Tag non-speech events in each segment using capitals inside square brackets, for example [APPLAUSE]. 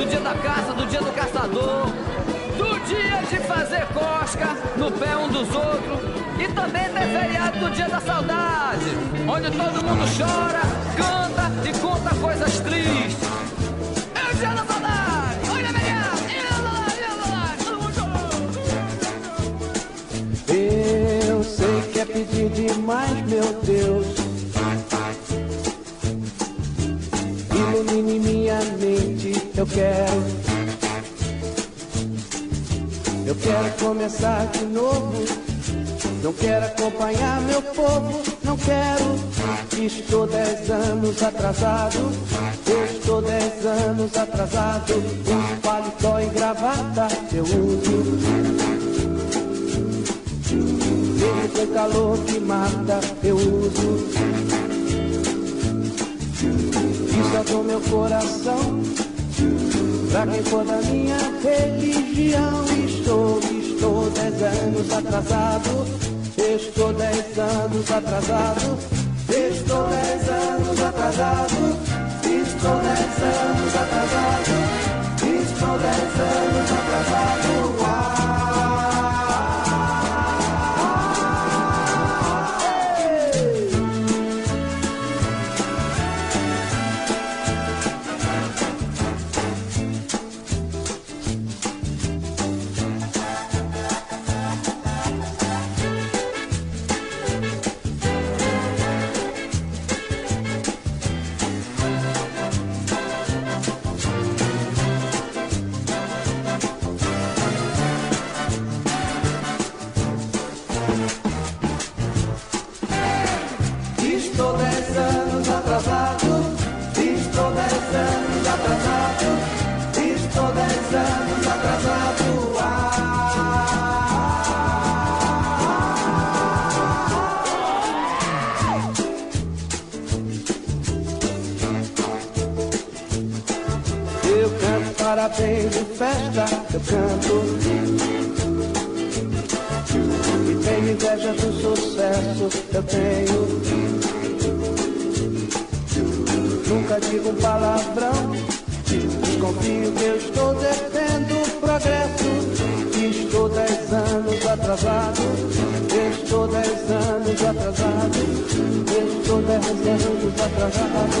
do dia da caça, do dia do caçador, do dia de fazer cosca no pé um dos outros. E também tem feriado do dia da saudade, onde todo mundo chora, canta e conta coisas tristes. É o dia da saudade! Olha, Eu sei que é pedir demais, meu Deus. Ilumine minha mente, eu quero. Eu quero começar de novo. Não quero acompanhar meu povo, não quero. Estou dez anos atrasado, estou dez anos atrasado. Um paletó e gravata eu uso. Mesmo com calor que mata, eu uso. Isso é do meu coração. Quem for da minha religião, estou, estou dez anos atrasado. Estou dez anos atrasado. Estou dez anos atrasado. Estou dez anos atrasado. Estou dez anos atrasado. Parabéns de festa, eu canto. E tenho inveja do sucesso, eu tenho. Nunca digo palavrão, desconfio que eu estou defendendo progresso. Estou dez anos atrasado, estou dez anos atrasado, estou dez anos atrasado,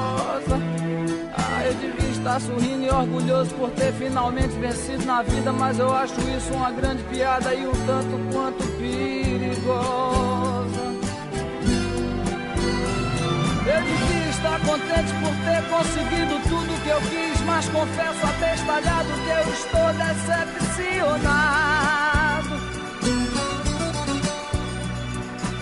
Eu devia estar sorrindo e orgulhoso por ter finalmente vencido na vida, mas eu acho isso uma grande piada e um tanto quanto perigosa. Eu devia estar contente por ter conseguido tudo que eu quis, mas confesso abestalhado que eu estou decepcionado.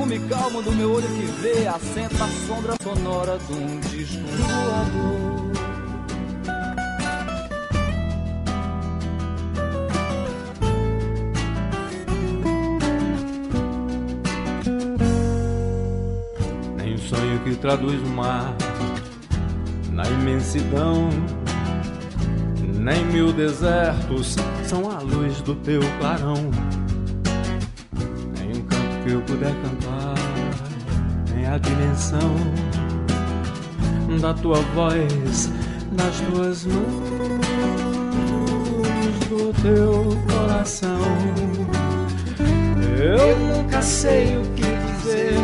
cume calmo do meu olho que vê, assenta a sombra sonora de um disco voador. que traduz o mar na imensidão. Nem mil desertos são a luz do teu clarão. Que eu puder cantar, nem a dimensão da tua voz, das tuas mãos, do teu coração. Eu nunca sei o que dizer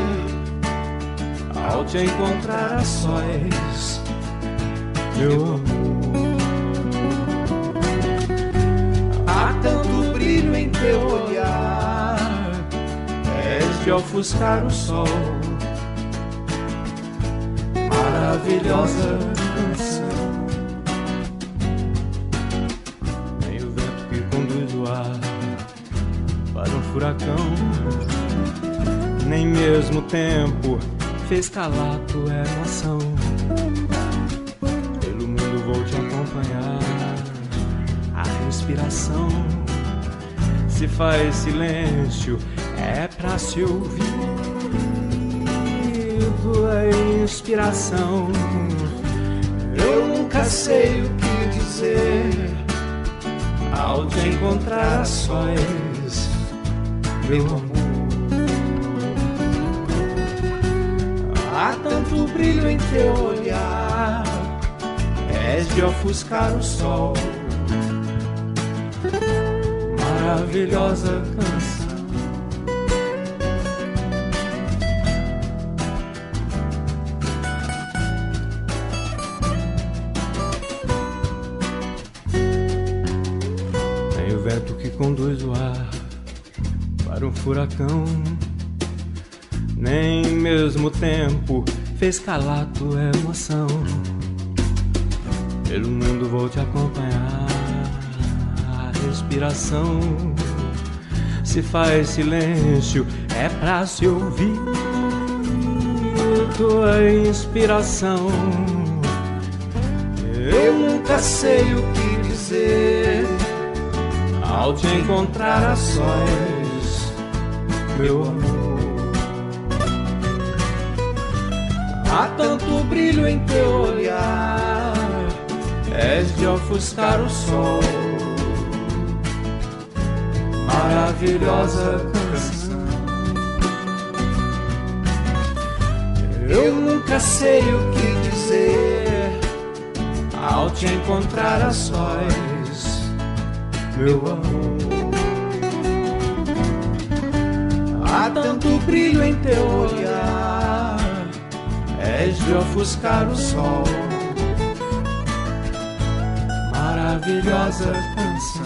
ao te encontrar a sós, meu amor. Há tanto brilho em teu de ofuscar o sol. Maravilhosa canção. Nem o vento que conduz o ar para um furacão, nem mesmo tempo fez calar tua emoção. Pelo mundo vou te acompanhar. A respiração se faz silêncio, pra se ouvir. Tua inspiração. Eu nunca sei o que dizer ao te encontrar a sós, meu amor. Há tanto brilho em teu olhar, és de ofuscar o sol. Maravilhosa canção. Furacão nem mesmo tempo fez calar tua emoção. Pelo mundo vou te acompanhar. A respiração se faz silêncio, é pra se ouvir tua inspiração. Eu nunca sei o que dizer ao te encontrar a sós, meu amor. Há tanto brilho em teu olhar, és de ofuscar o sol. Maravilhosa canção. Eu nunca sei o que dizer ao te encontrar a sós, meu amor. Há tanto brilho em teu olhar és de ofuscar o sol. Maravilhosa canção.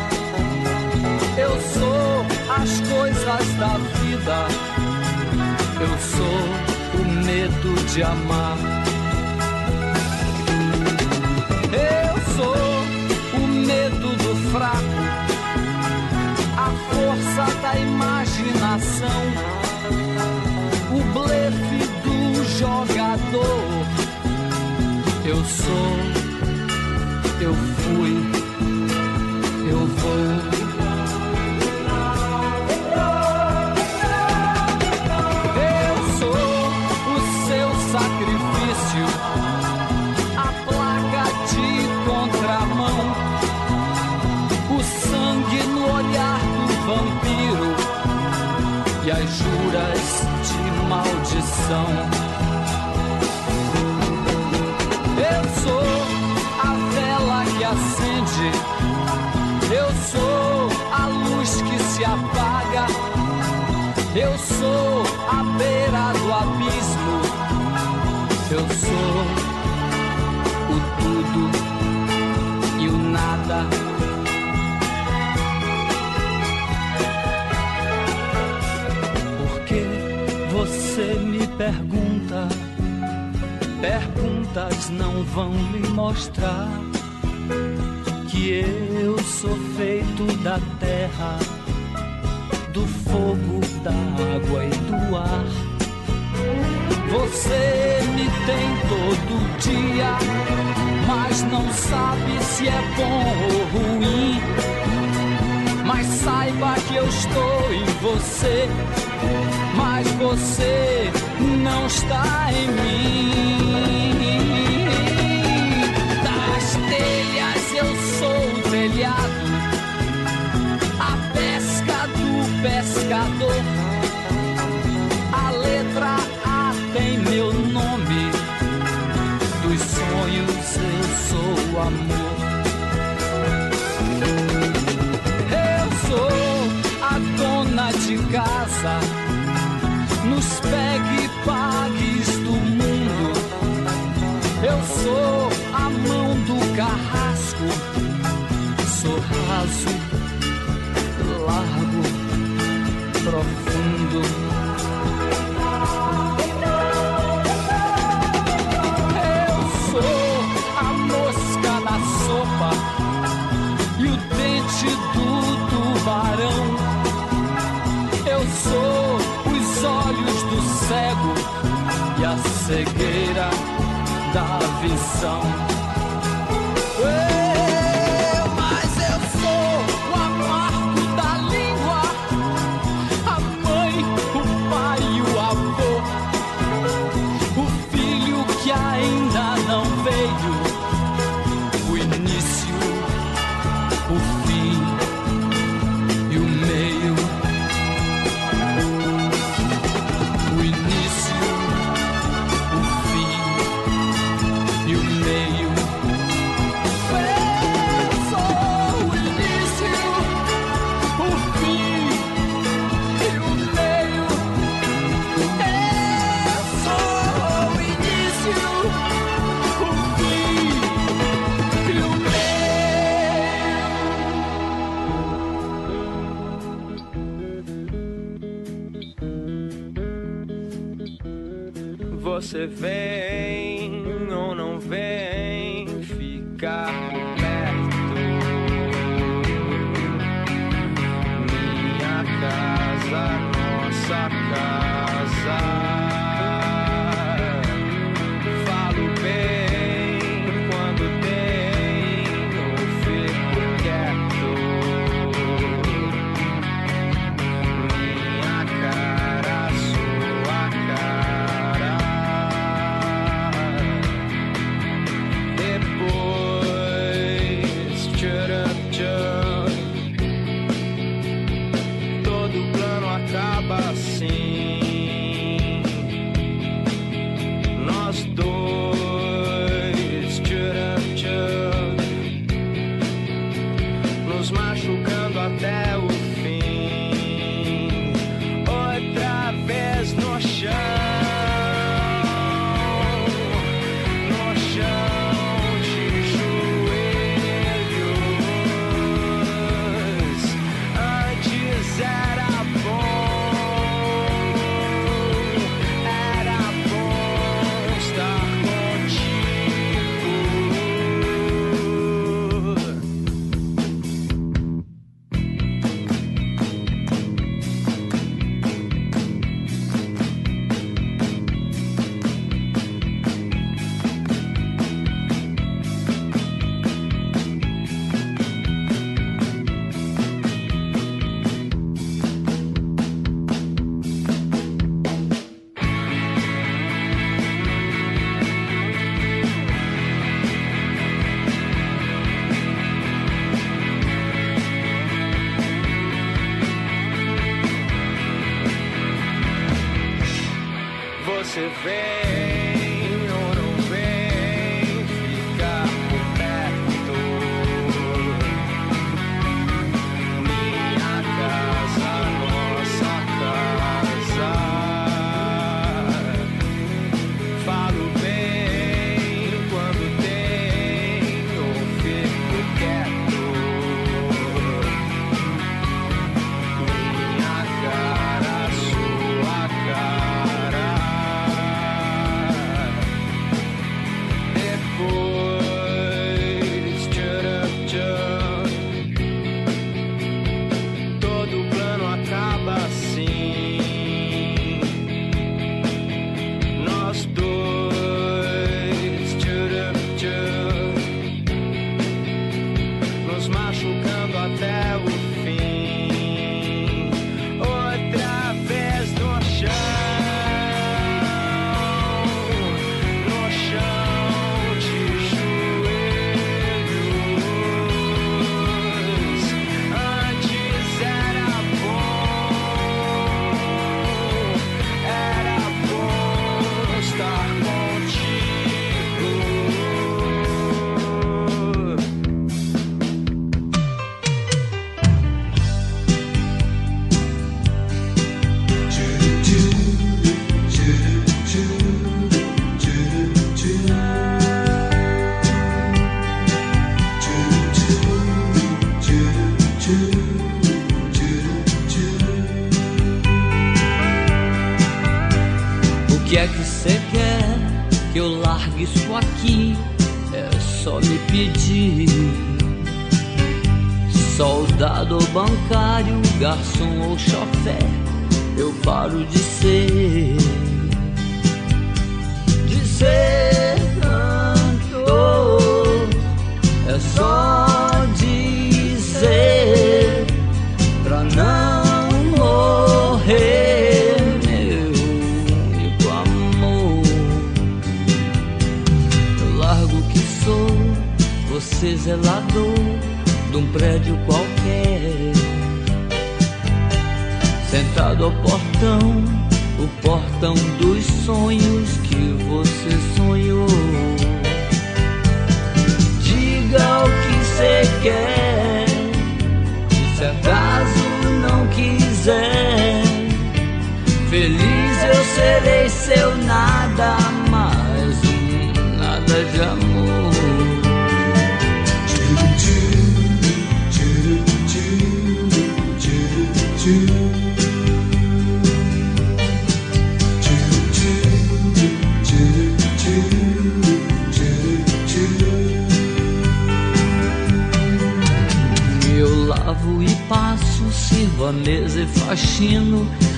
as coisas da vida, eu sou o medo de amar. Eu sou o medo do fraco, a força da imaginação, o blefe do jogador. Eu sou, eu fui, eu vou. Maldição. Eu sou a vela que acende, eu sou a luz que se apaga, eu sou a beira do abismo, eu sou o tudo e o nada. Pergunta, perguntas não vão me mostrar que eu sou feito da terra, do fogo, da água e do ar. Você me tem todo dia, mas não sabe se é bom ou ruim. Mas saiba que eu estou em você, mas você não está em mim. Das telhas eu sou o telhado, a pesca do pescador. Raso, largo, profundo. Eu sou a mosca na sopa e o dente do tubarão. Eu sou os olhos do cego e a cegueira da visão. Você vem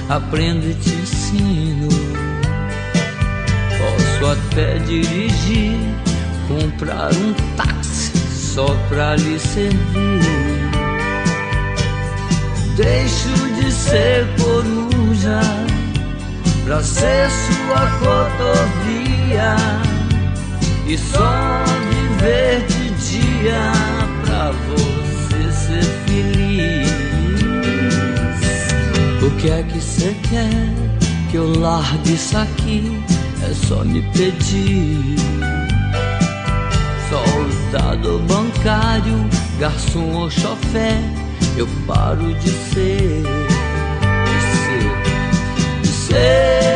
aprendo e te ensino. Posso até dirigir, comprar um táxi só pra lhe servir. Deixo de ser coruja pra ser sua cotovia e só viver de dia pra você que é que você quer que eu largue isso aqui? É só me pedir. Soldado bancário, garçom ou chofé, eu paro de ser, de ser, de ser.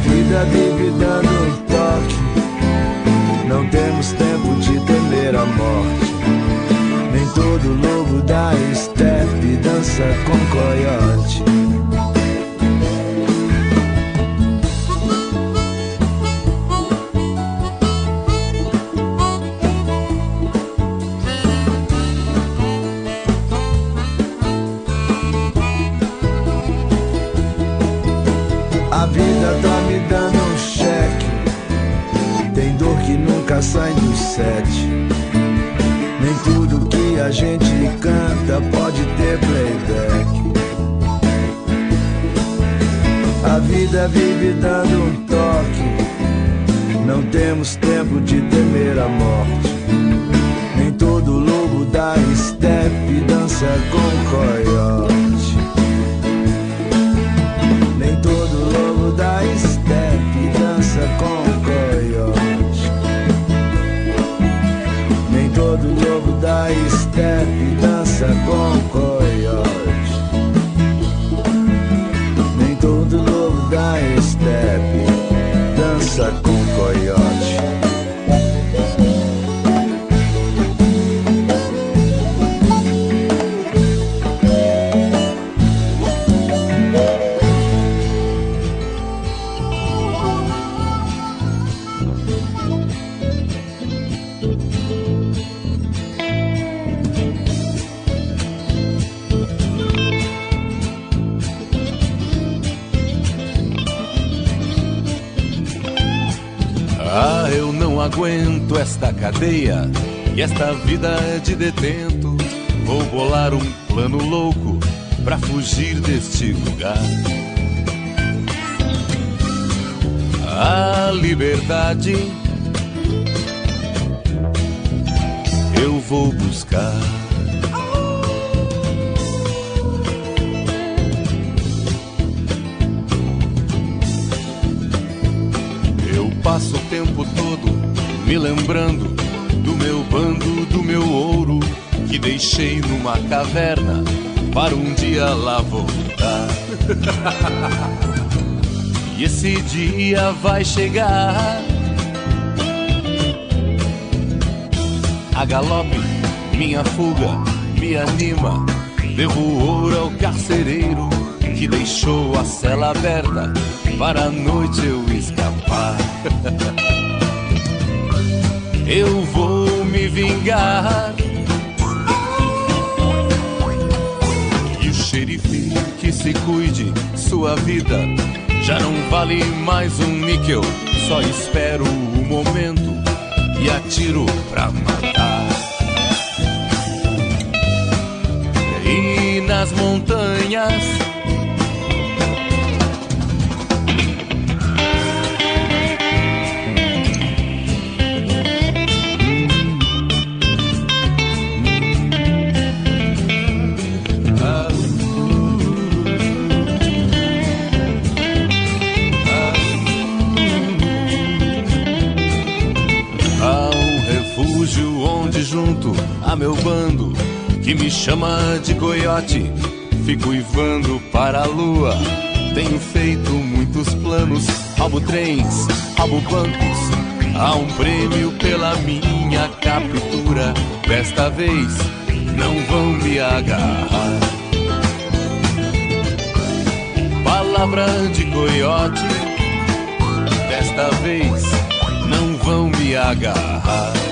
vida vive dando um toque. Não temos tempo de temer a morte. Nem todo lobo da estepe dança com coiote. vida vive dando um toque. Não temos tempo de temer a morte. Nem todo lobo da estepe dança com coiote. esta vida é de detento. Vou bolar um plano louco para fugir deste lugar. A liberdade eu vou buscar. Eu passo o tempo todo me lembrando do meu bando, do meu ouro que deixei numa caverna para um dia lá voltar. [LAUGHS] e esse dia vai chegar. A galope, minha fuga, me anima. Devo ouro ao carcereiro que deixou a cela aberta para a noite eu escapar. [LAUGHS] eu vou me vingar. E o xerife que se cuide, sua vida já não vale mais um níquel. Só espero o momento e atiro pra matar. E nas montanhas meu bando que me chama de coiote. Fico uivando para a lua. Tenho feito muitos planos, roubo trens, roubo bancos. Há um prêmio pela minha captura. Desta vez não vão me agarrar. Palavra de coiote. Desta vez não vão me agarrar.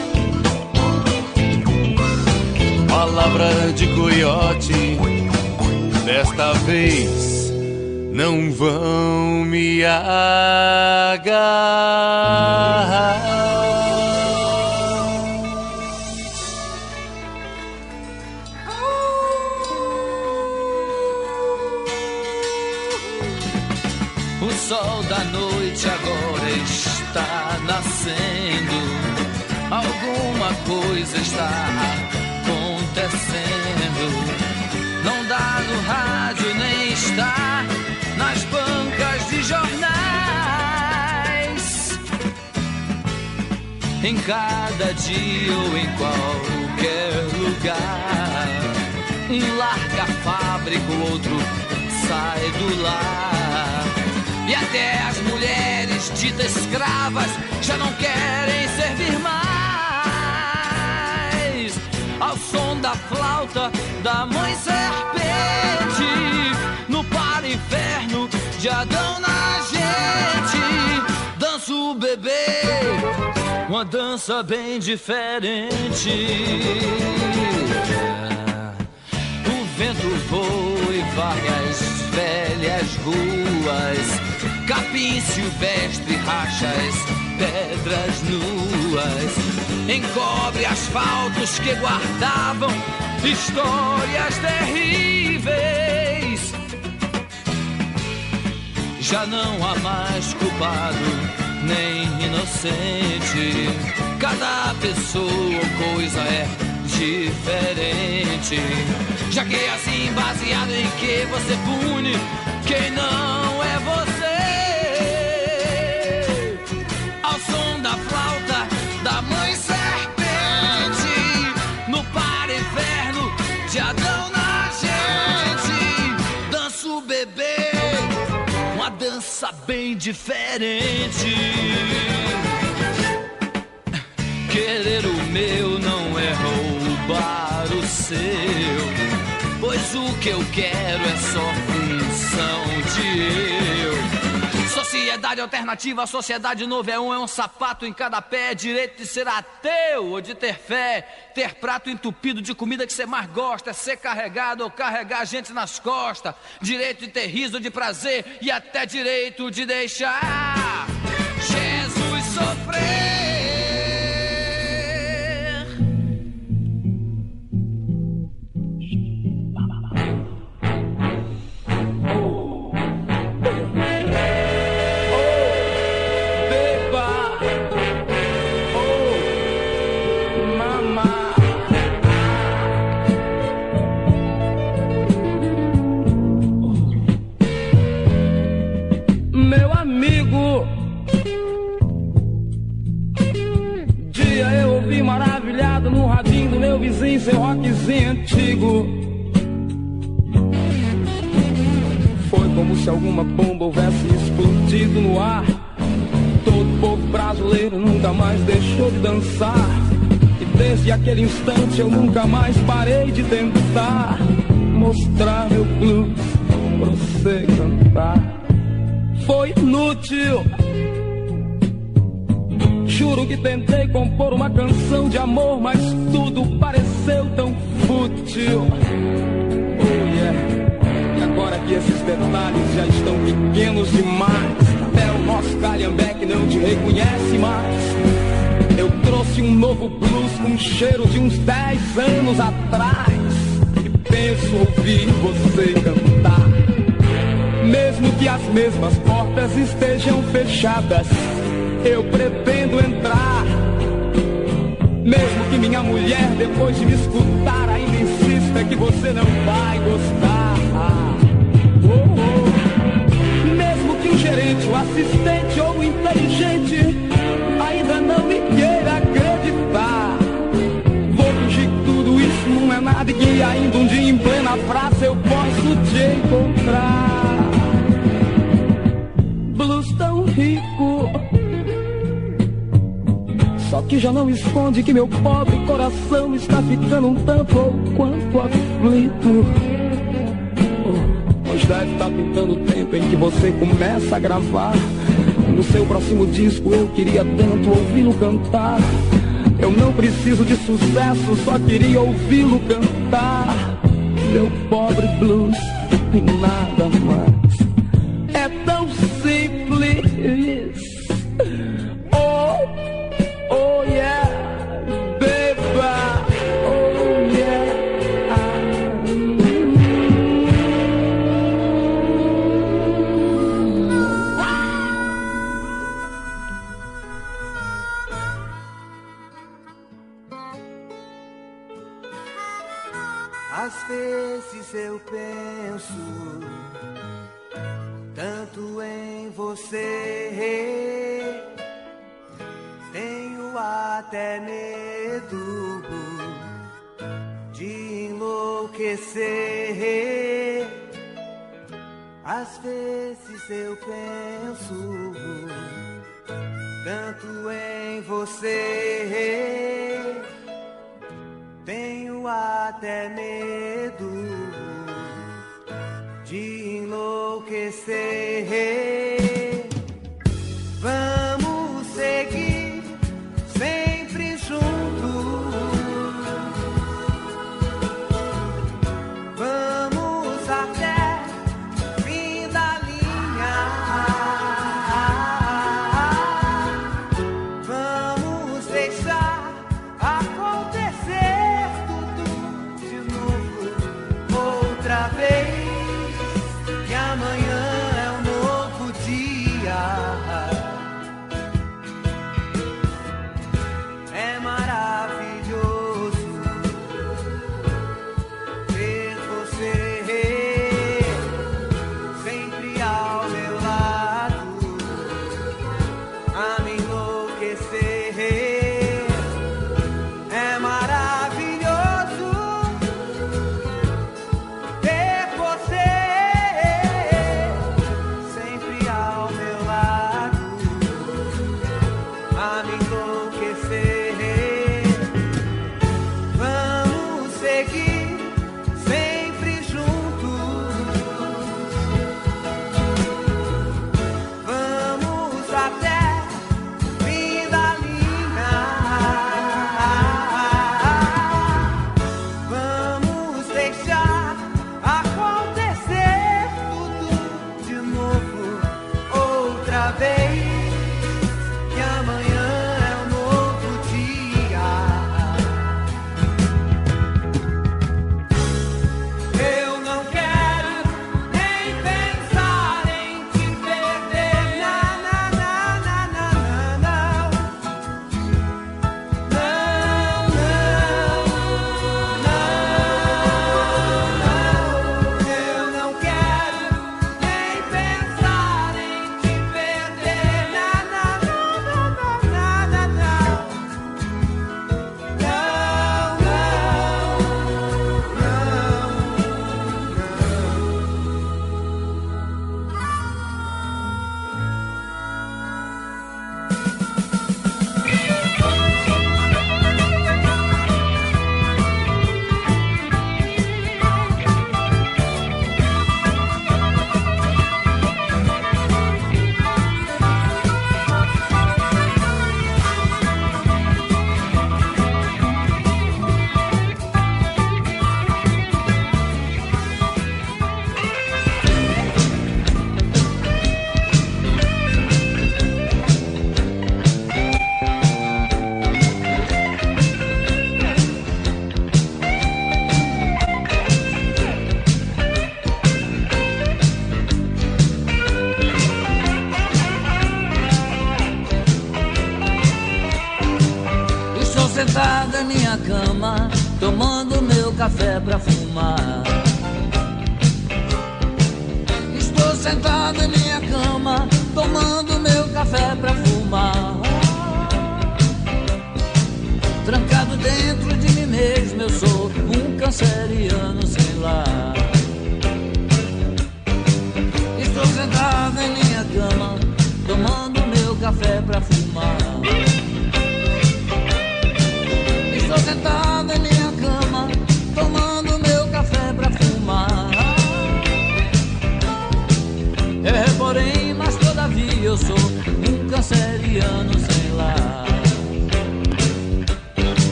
Palavra de coiote. Desta vez não vão me agarrar. O sol da noite agora está nascendo. Alguma coisa está Em cada dia ou em qualquer lugar. Um larga a fábrica, o outro sai do lar. E até as mulheres ditas escravas já não querem servir mais ao som da flauta da mãe serpente, no para inferno de Adão na gente, dança o bebê, uma dança bem diferente. O vento voa e varre as velhas ruas, capim silvestre racha as pedras nuas, encobre asfaltos que guardavam histórias terríveis. Já não há mais culpado nem inocente. Cada pessoa ou coisa é diferente. Já que é assim, baseado em que você pune quem não é você. som da flauta da mãe dança bem diferente. Querer o meu não é roubar o seu, pois o que eu quero é só função de eu. Sociedade alternativa, sociedade novo é um, é um sapato em cada pé. Direito de ser ateu ou de ter fé. Ter prato entupido de comida que você mais gosta. Ser carregado ou carregar gente nas costas. Direito de ter riso de prazer e até direito de deixar Jesus sofrer. rockzinho antigo. Foi como se alguma bomba houvesse explodido no ar. Todo povo brasileiro nunca mais deixou de dançar. E desde aquele instante eu nunca mais parei de tentar mostrar meu blues pra você cantar. Foi inútil Juro que tentei compor uma canção de amor, mas tudo pareceu tão fútil. Oh yeah. E agora que esses detalhes já estão pequenos demais, até o nosso calhambeque não te reconhece mais. Eu trouxe um novo blues com cheiro de uns 10 anos atrás. E penso ouvir você cantar. Mesmo que as mesmas portas estejam fechadas, eu pretendo entrar. Mesmo que minha mulher, depois de me escutar, ainda insista que você não vai gostar. Oh, oh. Mesmo que o gerente, o assistente ou o inteligente ainda não me queira acreditar. Vou fingir que tudo isso não é nada e que ainda um dia em plena praça eu posso te encontrar. Blues tão rico. Só que já não esconde que meu pobre coração está ficando um tanto ou quanto aflito. Oh, pois deve estar pintando o tempo em que você começa a gravar. No seu próximo disco eu queria tanto ouvi-lo cantar. Eu não preciso de sucesso, só queria ouvi-lo cantar. Meu pobre blues tem nada mais.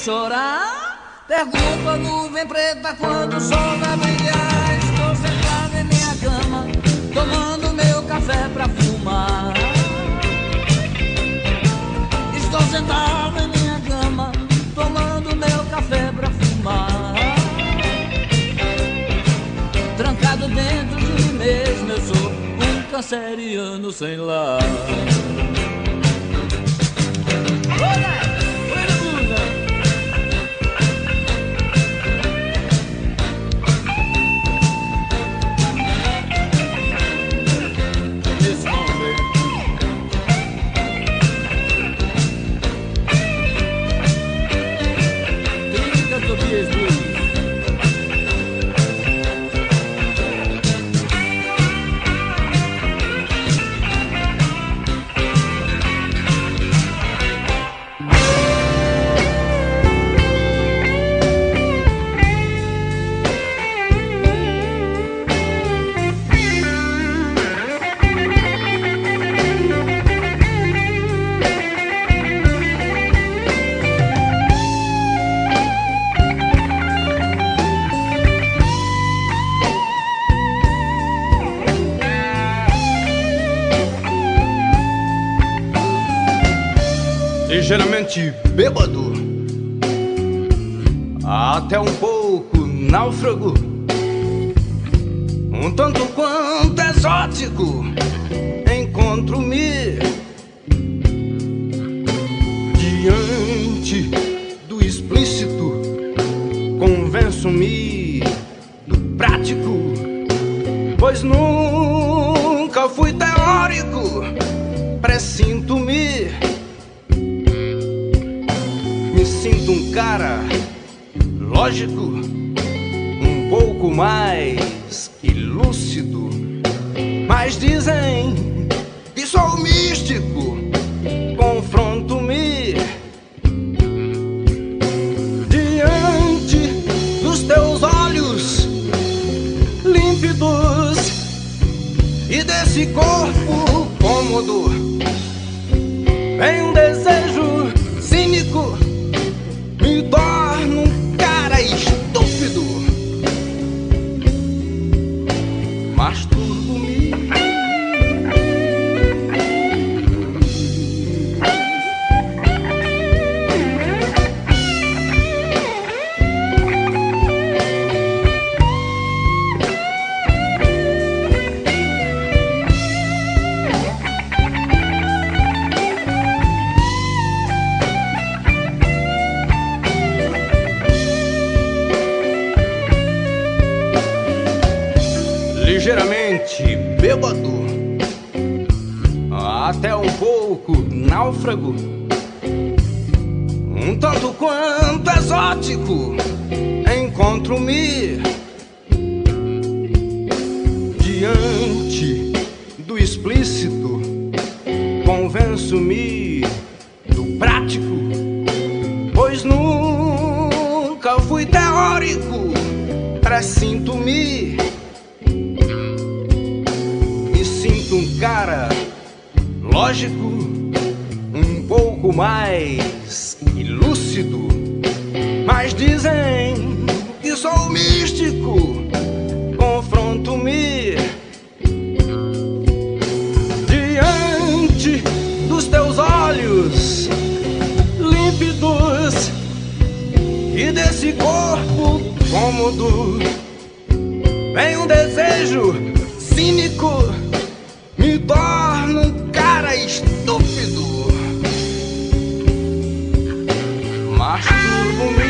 Chorar. Pergunto a nuvem preta quando o sol vai brilhar. Estou sentado em minha cama, tomando meu café pra fumar. Estou sentado em minha cama, tomando meu café pra fumar. Trancado dentro de mim mesmo, eu sou um canceriano sem lar. Ligeiramente bêbado, até um pouco náufrago, um tanto quanto exótico. Encontro-me diante do explícito, convenço-me do prático, pois nunca fui teórico. Presinto-me cara lógico, um pouco mais que lúcido. Mas dizem que sou místico, confronto-me diante dos teus olhos límpidos e desse corpo cômodo. Vem um nunca fui teórico, presinto-me cara lógico, um pouco mais ilúcido, mas dizem que sou místico. Confronto-me diante dos teus olhos límpidos e desse corpo cômodo. Vem um desejo cínico me torna um cara estúpido. Masturbo-me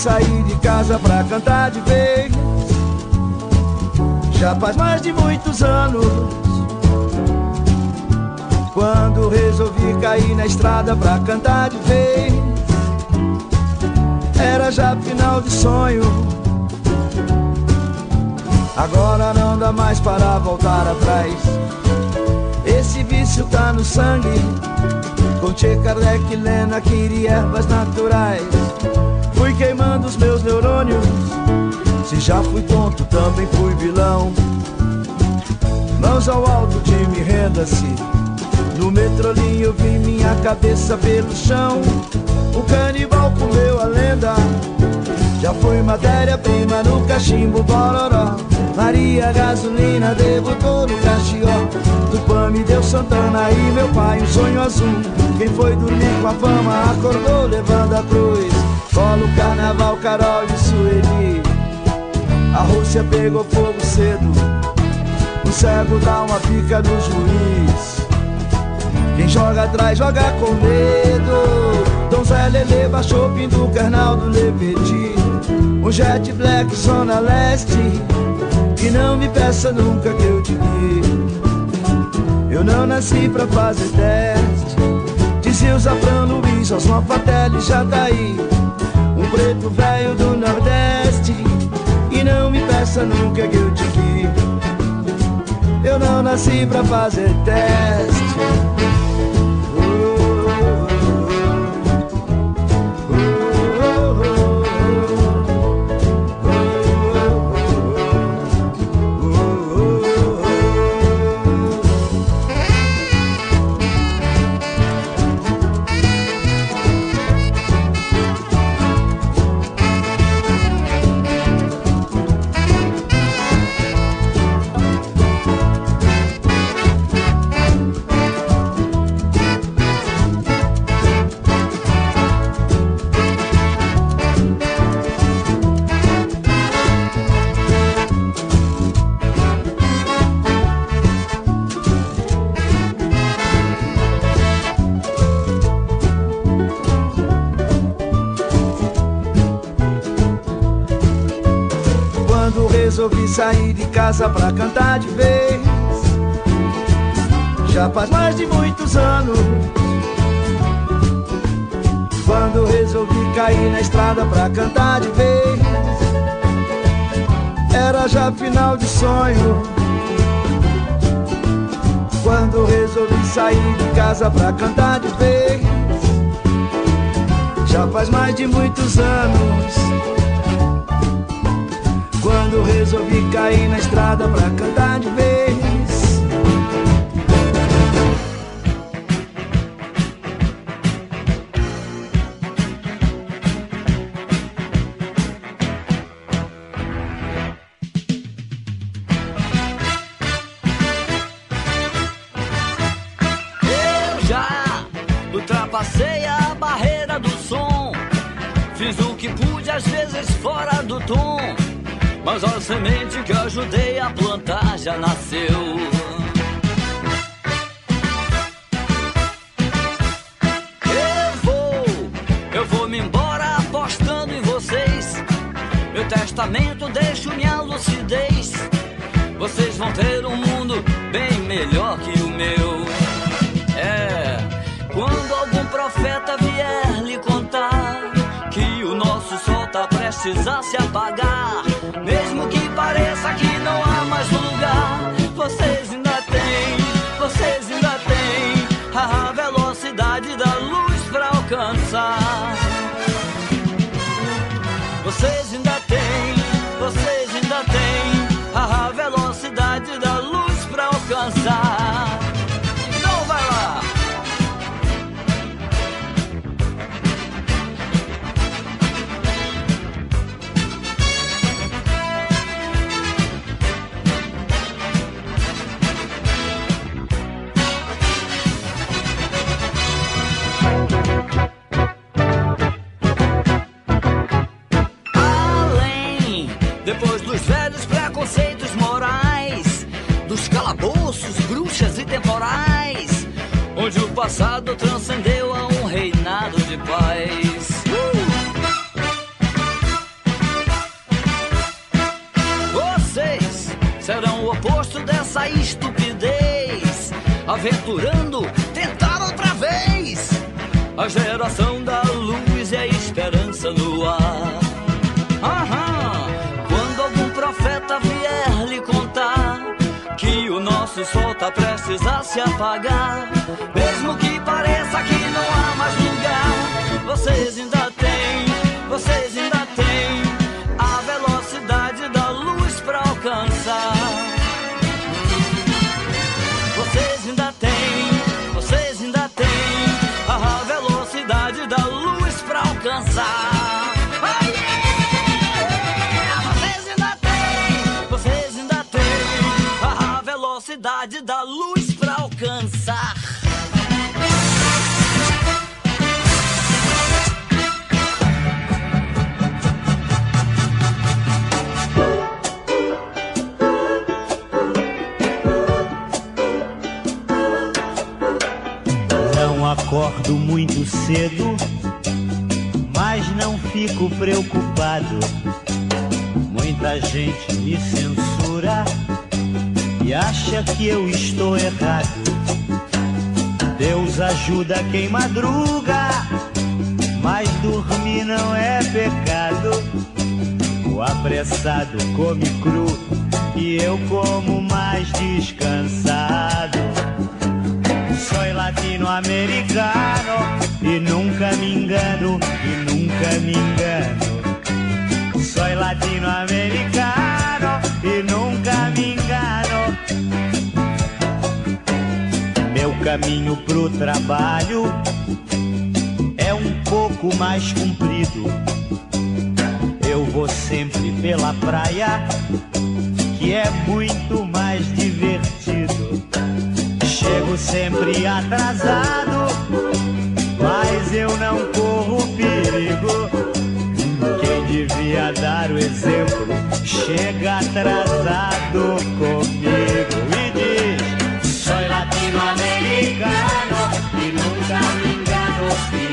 sair de casa pra cantar de vez. Já faz mais de muitos anos. Quando resolvi cair na estrada pra cantar de vez. Era já final de sonho. Agora não dá mais para voltar atrás. Esse vício tá no sangue. Com Che Kardec, Lena, queria ervas naturais queimando os meus neurônios. Se já fui tonto, também fui vilão. Mãos ao alto, time, renda-se. No metrolinho eu vi minha cabeça pelo chão. O canibal comeu a lenda. Já fui matéria-prima no cachimbo bororó. Maria gasolina debutou no caxió. Tupã me deu Santana e meu pai um sonho azul. Quem foi dormir com a fama acordou levando a cruz. Colo, Carnaval, Carol e Sueli. A Rússia pegou fogo cedo. O cego dá uma pica no juiz. Quem joga atrás joga com medo. Dom Zé Lele do carnal do Leveti Um jet black, zona leste. E não me peça nunca que eu te guie Eu não nasci pra fazer teste. Dizia o Zafran Luiz, Osman Fatelli já tá aí. um preto velho do Nordeste. E não me peça nunca que eu te vi Eu não nasci pra fazer teste resolvi sair de casa pra cantar de vez. Já faz mais de muitos anos. Quando resolvi cair na estrada pra cantar de vez. Era já final de sonho. Quando resolvi sair de casa pra cantar de vez. Já faz mais de muitos anos. Quando resolvi cair na estrada pra cantar de vez ajudei a plantar já nasceu. cansado. Sou latino-americano e nunca me engano, e nunca me engano. Sou latino-americano e nunca me engano. Meu caminho pro trabalho é um pouco mais comprido. Eu vou sempre pela praia, que é muito divertido. Chego sempre atrasado, mas eu não corro perigo. Quem devia dar o exemplo chega atrasado comigo e diz: Sou latino-americano e nunca me engano.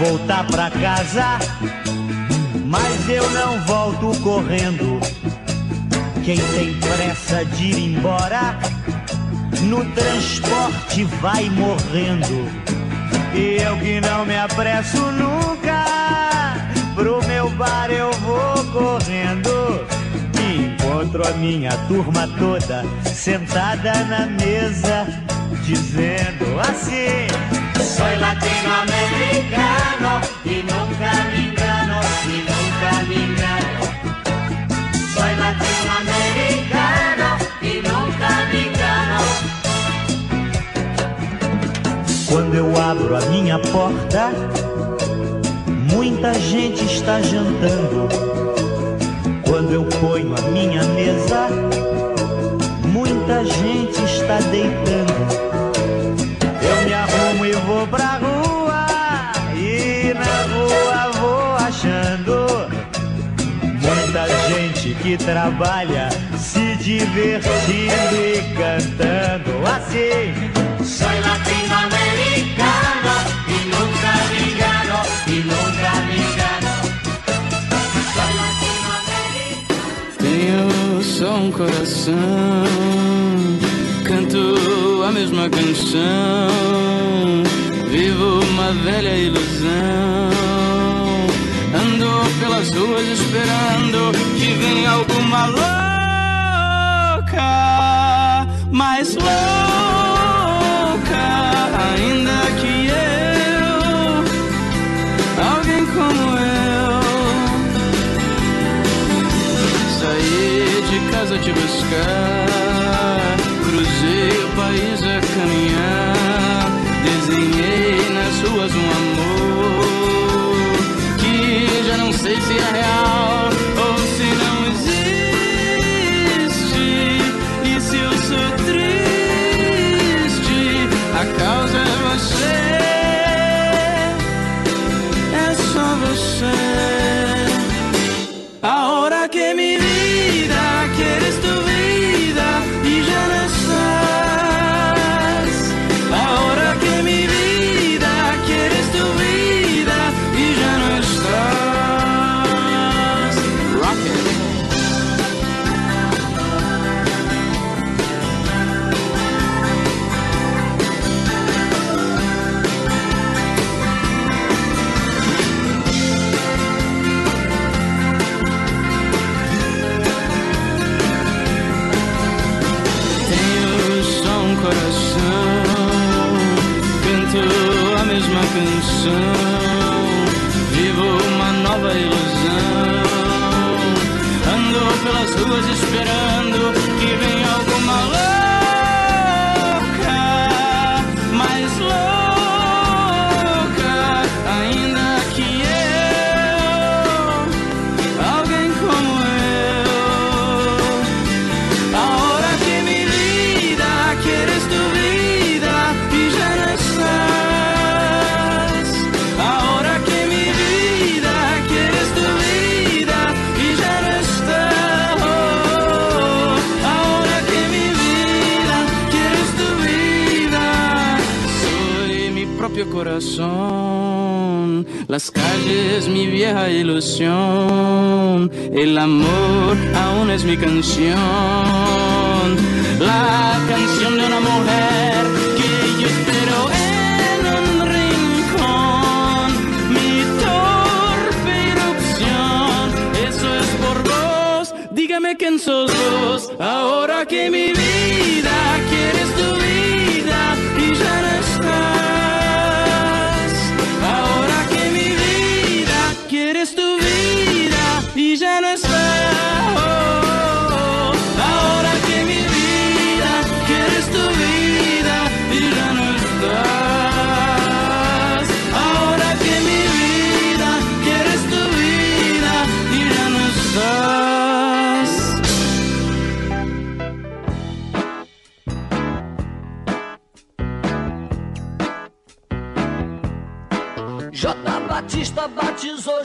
Voltar pra casa, mas eu não volto correndo. Quem tem pressa de ir embora, no transporte vai morrendo. E eu que não me apresso nunca, pro meu bar eu vou correndo. E encontro a minha turma toda sentada na mesa, dizendo assim: Soy latinoamericano y nunca me engano, y nunca me engano. Soy latinoamericano y nunca me engano. Quando eu abro a minha porta, muita gente está jantando. Quando eu ponho a minha mesa, muita gente está deitando. Que trabalha se divertindo e cantando assim. Soy latinoamericano y nunca me engano, y nunca me engano. Soy latinoamericano. Tenho só um coração, canto a mesma canção, vivo uma velha ilusão. Ando pelas ruas esperando que venha alguma louca, mais louca ainda que eu, alguém como eu. Saí de casa te buscar, canção, vivo uma nova ilusão. Ando pelas ruas esperando Las calles, mi vieja ilusión. El amor aún es mi canción. La canción de una mujer que yo espero en un rincón. Mi torpe irrupción, eso es por vos. Dígame quién sos vos. Ahora que mi vida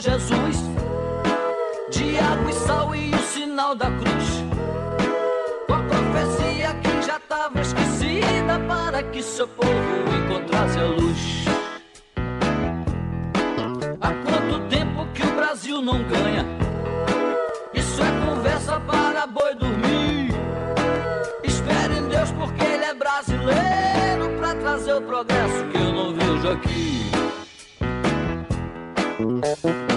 Jesus de água e sal e o sinal da cruz. Com a profecia que já estava esquecida para que seu povo encontrasse a luz. Brasil não ganha. Isso é conversa para boi dormir. Espere em Deus porque ele é brasileiro pra trazer o progresso que eu não vejo aqui. André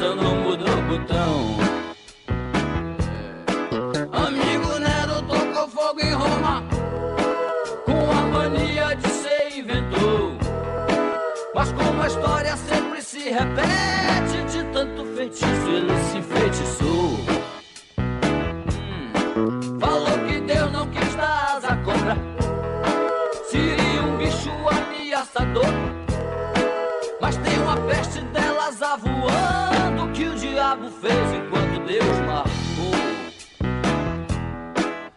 preguiça não mudou o botão. Amigo Nero tocou fogo em Roma com a mania de ser inventor. Mas como a história sempre se repete, de tanto feitiço ele se enfeitiçou. Fez enquanto Deus marcou.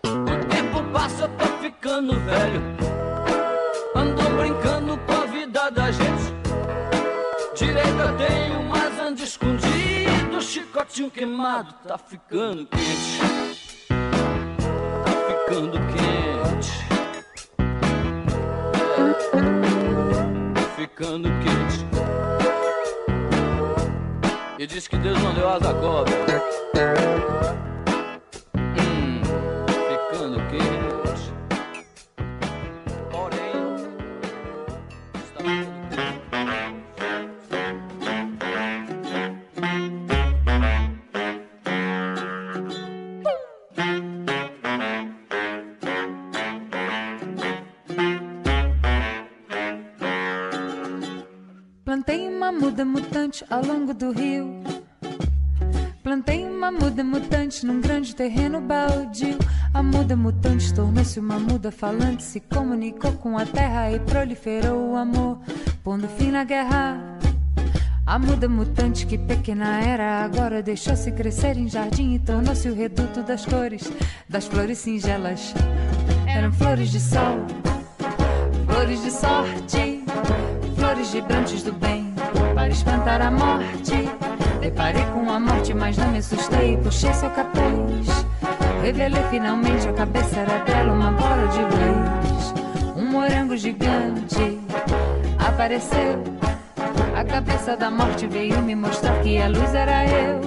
O tempo passa, tô ficando velho. Ando brincando com a vida da gente. Direita tenho, mas ando escondido. Chicotinho queimado, tá ficando quente. Tá ficando quente. Tá ficando quente. E diz que Deus não deu asa à cobra. Muda mutante ao longo do rio. Plantei uma muda mutante num grande terreno baldio. A muda mutante tornou-se uma muda falante, se comunicou com a terra e proliferou o amor, pondo fim na guerra. A muda mutante que pequena era, agora deixou-se crescer em jardim e tornou-se o reduto das cores, das flores singelas. Eram flores de sol, flores de sorte, flores vibrantes do bem, espantar a morte. Deparei com a morte, mas não me assustei, puxei seu capuz. Revelei finalmente a cabeça era dela, uma bola de luz. Um morango gigante apareceu. A cabeça da morte veio me mostrar que a luz era eu.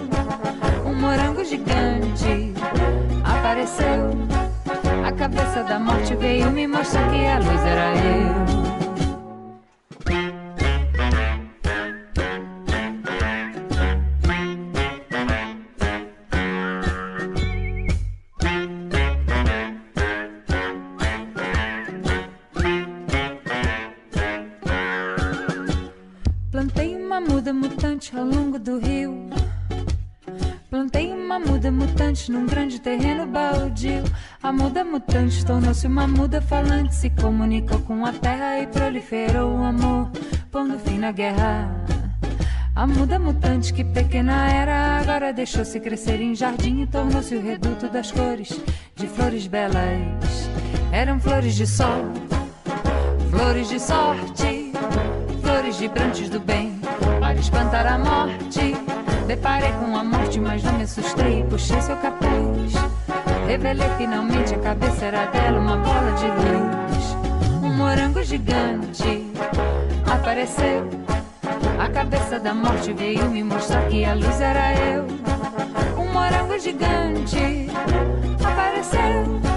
Um morango gigante apareceu. A cabeça da morte veio me mostrar que a luz era eu. Muda mutante tornou-se uma muda falante, se comunicou com a terra e proliferou o amor, pondo fim na guerra. A muda mutante que pequena era, agora deixou-se crescer em jardim e tornou-se o reduto das cores, de flores belas. Eram flores de sol, flores de sorte, flores vibrantes do bem, para espantar a morte. Deparei com a morte, mas não me assustei, puxei seu capuz. Revelei finalmente a cabeça era dela, uma bola de luz. Um morango gigante apareceu. A cabeça da morte veio me mostrar que a luz era eu. Um morango gigante apareceu.